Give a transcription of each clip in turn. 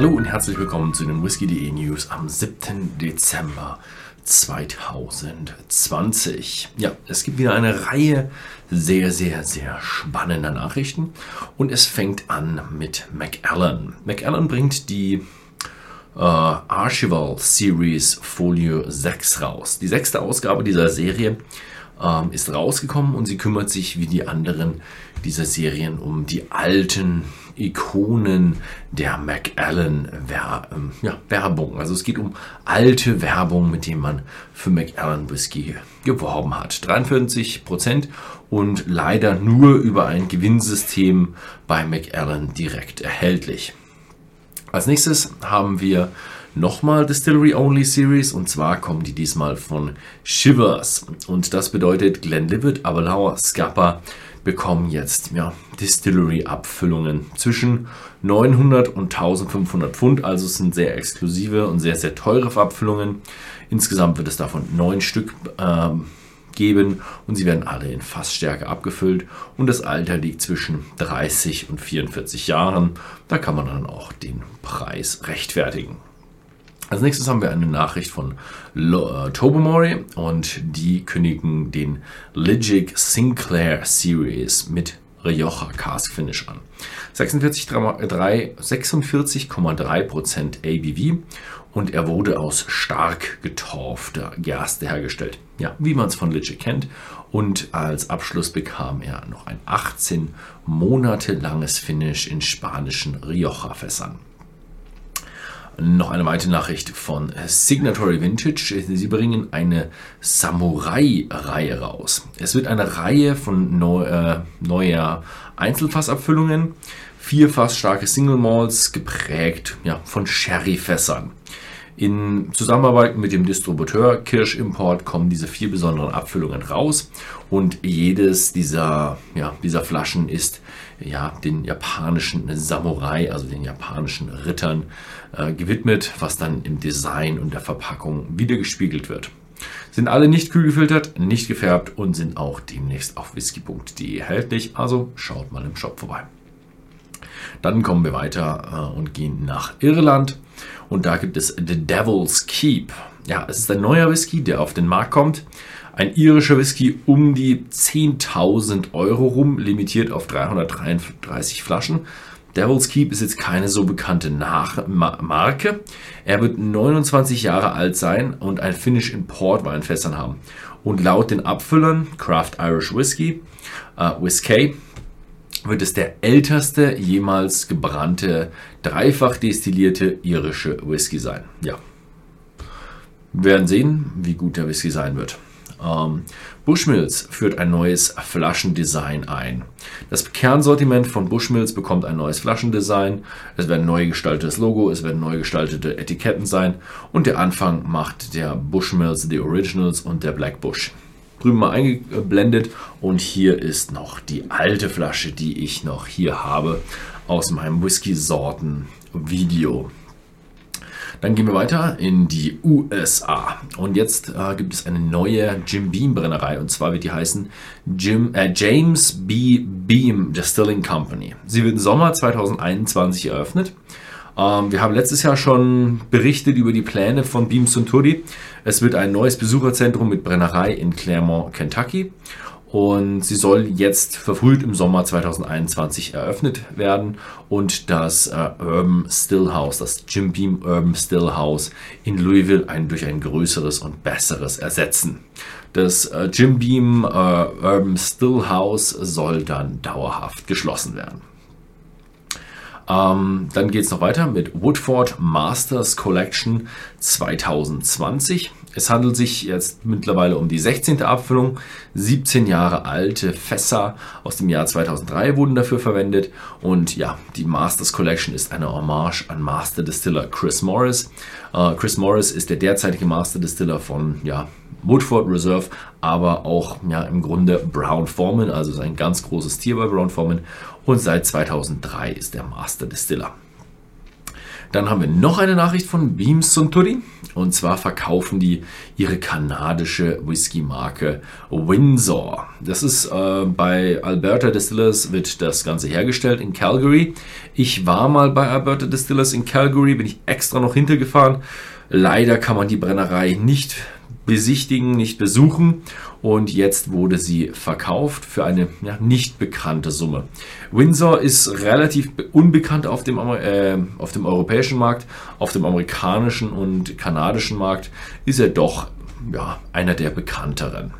Hallo und herzlich willkommen zu den Whisky.de News am 7. Dezember 2020. Ja, es gibt wieder eine Reihe sehr, sehr, sehr spannender Nachrichten und es fängt an mit Macallan. Macallan bringt die äh, Archival Series Folio 6 raus. Die sechste Ausgabe dieser Serie ähm, ist rausgekommen und sie kümmert sich wie die anderen dieser Serien um die alten Ikonen der Macallan Wer ähm, ja, Werbung. Also es geht um alte Werbung, mit denen man für Macallan Whisky geworben hat. 43 Prozent und leider nur über ein Gewinnsystem bei Macallan direkt erhältlich. Als nächstes haben wir nochmal Distillery Only Series und zwar kommen die diesmal von Shivers und das bedeutet Glenlivet, Aberlour, Scapa bekommen jetzt ja, Distillery-Abfüllungen zwischen 900 und 1500 Pfund. Also es sind sehr exklusive und sehr, sehr teure Abfüllungen. Insgesamt wird es davon neun Stück äh, geben und sie werden alle in Fassstärke abgefüllt und das Alter liegt zwischen 30 und 44 Jahren. Da kann man dann auch den Preis rechtfertigen. Als nächstes haben wir eine Nachricht von äh, Tobermory und die kündigen den Ligic Sinclair Series mit Rioja Cask Finish an. 46,3% 46 ABV und er wurde aus stark getorfter Gerste hergestellt. Ja, wie man es von Ligic kennt. Und als Abschluss bekam er noch ein 18 Monate langes Finish in spanischen Rioja-Fässern. Noch eine weitere Nachricht von Signatory Vintage. Sie bringen eine Samurai-Reihe raus. Es wird eine Reihe von neu, äh, neuer Einzelfassabfüllungen, vier Fass starke Single Malls, geprägt ja, von Sherry-Fässern. In Zusammenarbeit mit dem Distributeur Kirsch Import kommen diese vier besonderen Abfüllungen raus und jedes dieser, ja, dieser Flaschen ist ja, den japanischen Samurai, also den japanischen Rittern, äh, gewidmet, was dann im Design und der Verpackung wiedergespiegelt wird. Sind alle nicht kühl gefiltert, nicht gefärbt und sind auch demnächst auf whisky.de erhältlich, also schaut mal im Shop vorbei. Dann kommen wir weiter äh, und gehen nach Irland und da gibt es The Devil's Keep. Ja, es ist ein neuer Whisky, der auf den Markt kommt. Ein irischer Whisky um die 10.000 Euro rum, limitiert auf 333 Flaschen. Devil's Keep ist jetzt keine so bekannte Nach Marke. Er wird 29 Jahre alt sein und ein Finish in Portweinfässern haben. Und laut den Abfüllern Craft Irish Whisky, äh, Whiskey, wird es der älteste jemals gebrannte, dreifach destillierte irische Whisky sein. Ja. Wir werden sehen, wie gut der Whisky sein wird. Ähm, Bushmills führt ein neues Flaschendesign ein. Das Kernsortiment von Bushmills bekommt ein neues Flaschendesign. Es werden neu gestaltetes Logo, es werden neu gestaltete Etiketten sein und der Anfang macht der Bushmills The Originals und der Black Bush. Drüben mal eingeblendet und hier ist noch die alte Flasche, die ich noch hier habe aus meinem Whisky-Sorten-Video. Dann gehen wir weiter in die USA. Und jetzt äh, gibt es eine neue Jim Beam Brennerei. Und zwar wird die heißen Jim, äh, James B. Beam Distilling Company. Sie wird im Sommer 2021 eröffnet. Ähm, wir haben letztes Jahr schon berichtet über die Pläne von Beam Suntory. Es wird ein neues Besucherzentrum mit Brennerei in Claremont, Kentucky und sie soll jetzt verfrüht im Sommer 2021 eröffnet werden und das äh, Urban Stillhouse, das Jim Beam Urban Stillhouse in Louisville ein, durch ein größeres und besseres ersetzen. Das äh, Jim Beam äh, Urban Stillhouse soll dann dauerhaft geschlossen werden. Ähm, dann geht es noch weiter mit Woodford Masters Collection 2020. Es handelt sich jetzt mittlerweile um die 16. Abfüllung. 17 Jahre alte Fässer aus dem Jahr 2003 wurden dafür verwendet. Und ja, die Masters Collection ist eine Hommage an Master Distiller Chris Morris. Uh, Chris Morris ist der derzeitige Master Distiller von ja, Woodford Reserve, aber auch ja, im Grunde Brown Forman, also ist ein ganz großes Tier bei Brown Forman. Und seit 2003 ist er Master Distiller. Dann haben wir noch eine Nachricht von Beam Suntory. Und zwar verkaufen die ihre kanadische Whisky-Marke Windsor. Das ist äh, bei Alberta Distillers wird das Ganze hergestellt in Calgary. Ich war mal bei Alberta Distillers in Calgary, bin ich extra noch hintergefahren. Leider kann man die Brennerei nicht besichtigen, nicht besuchen und jetzt wurde sie verkauft für eine ja, nicht bekannte Summe. Windsor ist relativ unbekannt auf dem, äh, auf dem europäischen Markt, auf dem amerikanischen und kanadischen Markt ist er doch ja, einer der bekannteren.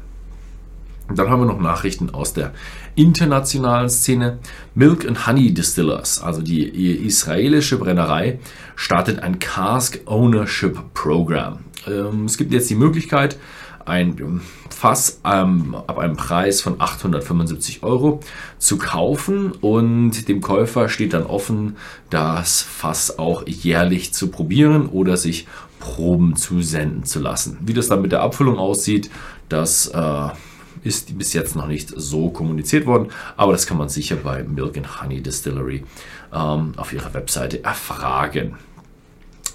Dann haben wir noch Nachrichten aus der internationalen Szene. Milk and Honey Distillers, also die israelische Brennerei, startet ein Cask Ownership Program. Ähm, es gibt jetzt die Möglichkeit, ein Fass ähm, ab einem Preis von 875 Euro zu kaufen und dem Käufer steht dann offen, das Fass auch jährlich zu probieren oder sich Proben zusenden zu lassen. Wie das dann mit der Abfüllung aussieht, das äh, ist bis jetzt noch nicht so kommuniziert worden, aber das kann man sicher bei Milk and Honey Distillery ähm, auf ihrer Webseite erfragen.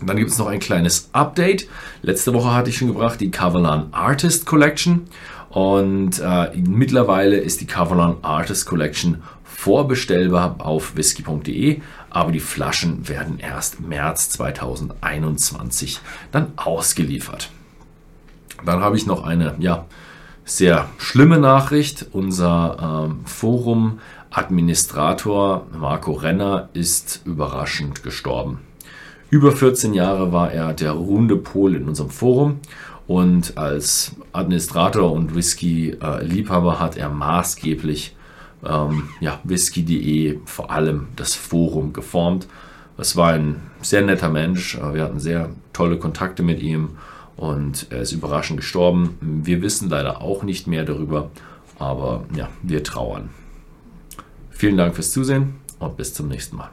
Dann gibt es noch ein kleines Update. Letzte Woche hatte ich schon gebracht die Kavalan Artist Collection. Und äh, mittlerweile ist die Kavalan Artist Collection vorbestellbar auf whisky.de, aber die Flaschen werden erst März 2021 dann ausgeliefert. Dann habe ich noch eine ja, sehr schlimme Nachricht. Unser ähm, Forum-Administrator Marco Renner ist überraschend gestorben. Über 14 Jahre war er der ruhende Pol in unserem Forum und als Administrator und Whisky-Liebhaber hat er maßgeblich ähm, ja, Whisky.de, vor allem das Forum, geformt. Es war ein sehr netter Mensch, wir hatten sehr tolle Kontakte mit ihm und er ist überraschend gestorben. Wir wissen leider auch nicht mehr darüber, aber ja, wir trauern. Vielen Dank fürs Zusehen und bis zum nächsten Mal.